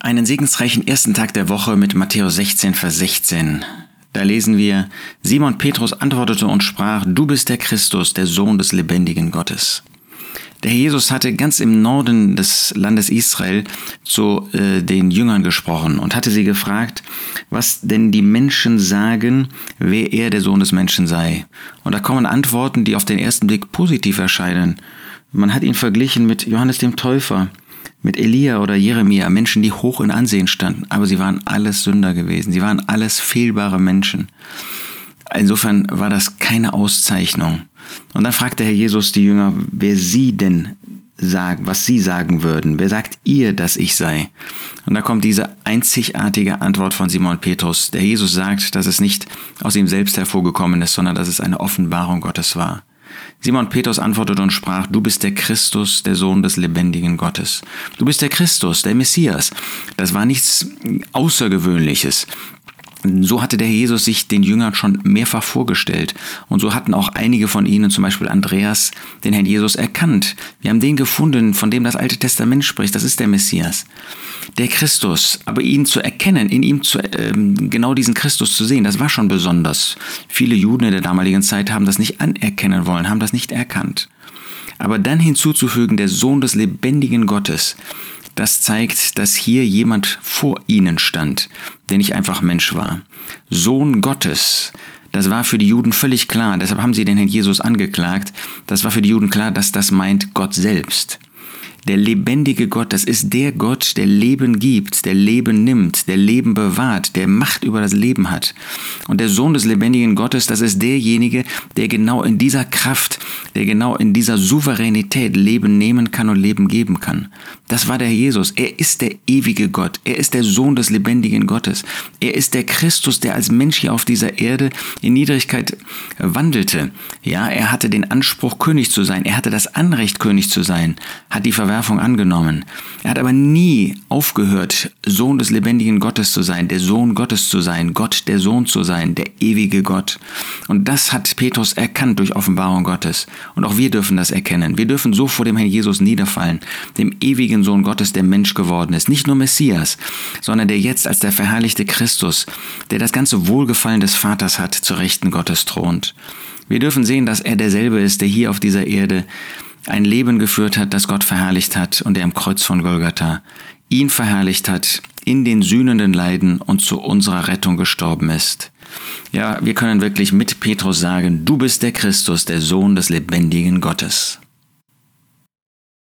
einen segensreichen ersten Tag der Woche mit Matthäus 16, Vers 16. Da lesen wir, Simon Petrus antwortete und sprach, Du bist der Christus, der Sohn des lebendigen Gottes. Der Herr Jesus hatte ganz im Norden des Landes Israel zu äh, den Jüngern gesprochen und hatte sie gefragt, was denn die Menschen sagen, wer er der Sohn des Menschen sei. Und da kommen Antworten, die auf den ersten Blick positiv erscheinen. Man hat ihn verglichen mit Johannes dem Täufer mit Elia oder Jeremia, Menschen, die hoch in Ansehen standen, aber sie waren alles Sünder gewesen, sie waren alles fehlbare Menschen. Insofern war das keine Auszeichnung. Und dann fragte Herr Jesus die Jünger, wer sie denn sagen, was sie sagen würden. Wer sagt ihr, dass ich sei? Und da kommt diese einzigartige Antwort von Simon Petrus. Der Jesus sagt, dass es nicht aus ihm selbst hervorgekommen ist, sondern dass es eine Offenbarung Gottes war. Simon Petrus antwortete und sprach, du bist der Christus, der Sohn des lebendigen Gottes. Du bist der Christus, der Messias. Das war nichts Außergewöhnliches. So hatte der Jesus sich den Jüngern schon mehrfach vorgestellt. Und so hatten auch einige von ihnen, zum Beispiel Andreas, den Herrn Jesus erkannt. Wir haben den gefunden, von dem das Alte Testament spricht. Das ist der Messias. Der Christus. Aber ihn zu erkennen, in ihm zu, äh, genau diesen Christus zu sehen, das war schon besonders. Viele Juden in der damaligen Zeit haben das nicht anerkennen wollen, haben das nicht erkannt. Aber dann hinzuzufügen, der Sohn des lebendigen Gottes, das zeigt, dass hier jemand vor ihnen stand, der nicht einfach Mensch war. Sohn Gottes. Das war für die Juden völlig klar. Deshalb haben sie den Herrn Jesus angeklagt. Das war für die Juden klar, dass das meint Gott selbst. Der lebendige Gott, das ist der Gott, der Leben gibt, der Leben nimmt, der Leben bewahrt, der Macht über das Leben hat. Und der Sohn des lebendigen Gottes, das ist derjenige, der genau in dieser Kraft, der genau in dieser Souveränität Leben nehmen kann und Leben geben kann. Das war der Jesus. Er ist der ewige Gott. Er ist der Sohn des lebendigen Gottes. Er ist der Christus, der als Mensch hier auf dieser Erde in Niedrigkeit wandelte. Ja, er hatte den Anspruch, König zu sein. Er hatte das Anrecht, König zu sein, hat die Verwerfung Unterwerfung angenommen. Er hat aber nie aufgehört, Sohn des lebendigen Gottes zu sein, der Sohn Gottes zu sein, Gott der Sohn zu sein, der ewige Gott. Und das hat Petrus erkannt durch Offenbarung Gottes. Und auch wir dürfen das erkennen. Wir dürfen so vor dem Herrn Jesus niederfallen, dem ewigen Sohn Gottes, der Mensch geworden ist. Nicht nur Messias, sondern der jetzt als der verherrlichte Christus, der das ganze Wohlgefallen des Vaters hat, zur Rechten Gottes thront. Wir dürfen sehen, dass er derselbe ist, der hier auf dieser Erde ein Leben geführt hat, das Gott verherrlicht hat und der am Kreuz von Golgatha ihn verherrlicht hat, in den sühnenden Leiden und zu unserer Rettung gestorben ist. Ja, wir können wirklich mit Petrus sagen, du bist der Christus, der Sohn des lebendigen Gottes.